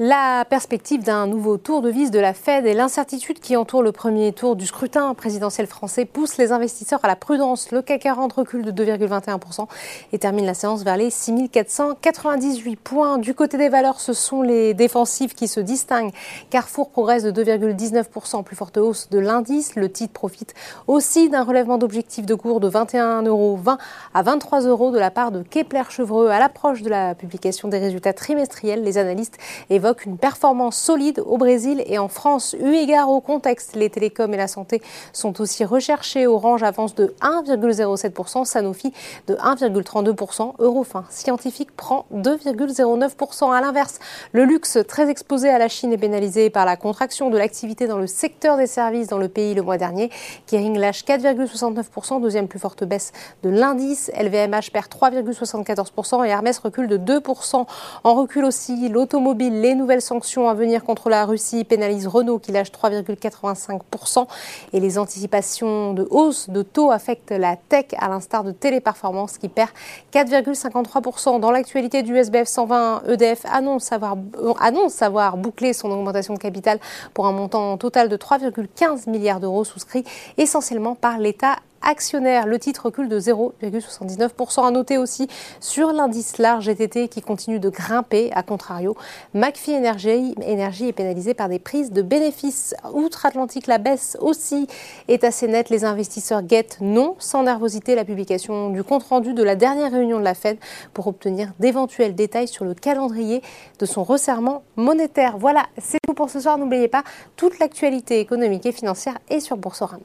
La perspective d'un nouveau tour de vis de la Fed et l'incertitude qui entoure le premier tour du scrutin présidentiel français poussent les investisseurs à la prudence. Le CAC 40 recule de 2,21% et termine la séance vers les 6498 points. Du côté des valeurs, ce sont les défensives qui se distinguent. Carrefour progresse de 2,19%, plus forte hausse de l'indice. Le titre profite aussi d'un relèvement d'objectif de cours de 21,20 euros à 23 euros de la part de Kepler Chevreux. À l'approche de la publication des résultats trimestriels, les analystes évoquent une performance solide au Brésil et en France. Eu égard au contexte, les télécoms et la santé sont aussi recherchés. Orange avance de 1,07%, Sanofi de 1,32%, Eurofin Scientifique prend 2,09%. À l'inverse, le luxe très exposé à la Chine est pénalisé par la contraction de l'activité dans le secteur des services dans le pays le mois dernier. Kering lâche 4,69%, deuxième plus forte baisse de l'indice. LVMH perd 3,74% et Hermès recule de 2%. En recul aussi, l'automobile, les nouvelles sanctions à venir contre la Russie pénalisent Renault qui lâche 3,85% et les anticipations de hausse de taux affectent la tech à l'instar de Téléperformance qui perd 4,53%. Dans l'actualité du SBF 120, EDF annonce avoir, bouclé son augmentation de capital pour un montant total de 3,15 milliards d'euros souscrit essentiellement par l'État actionnaire. Le titre recule de 0,79%. À noter aussi sur l'indice large GTT qui continue de grimper. À contrario, McPhee Energy, est pénalisé par des prises de bénéfices. Outre-Atlantique, la baisse aussi est assez nette. Les investisseurs guettent non sans nervosité la publication du compte-rendu de la dernière réunion de la Fed pour obtenir d'éventuels détails sur le calendrier de son resserrement monétaire. Voilà, c'est tout pour ce soir. N'oubliez pas, toute l'actualité économique et financière est sur Boursorama.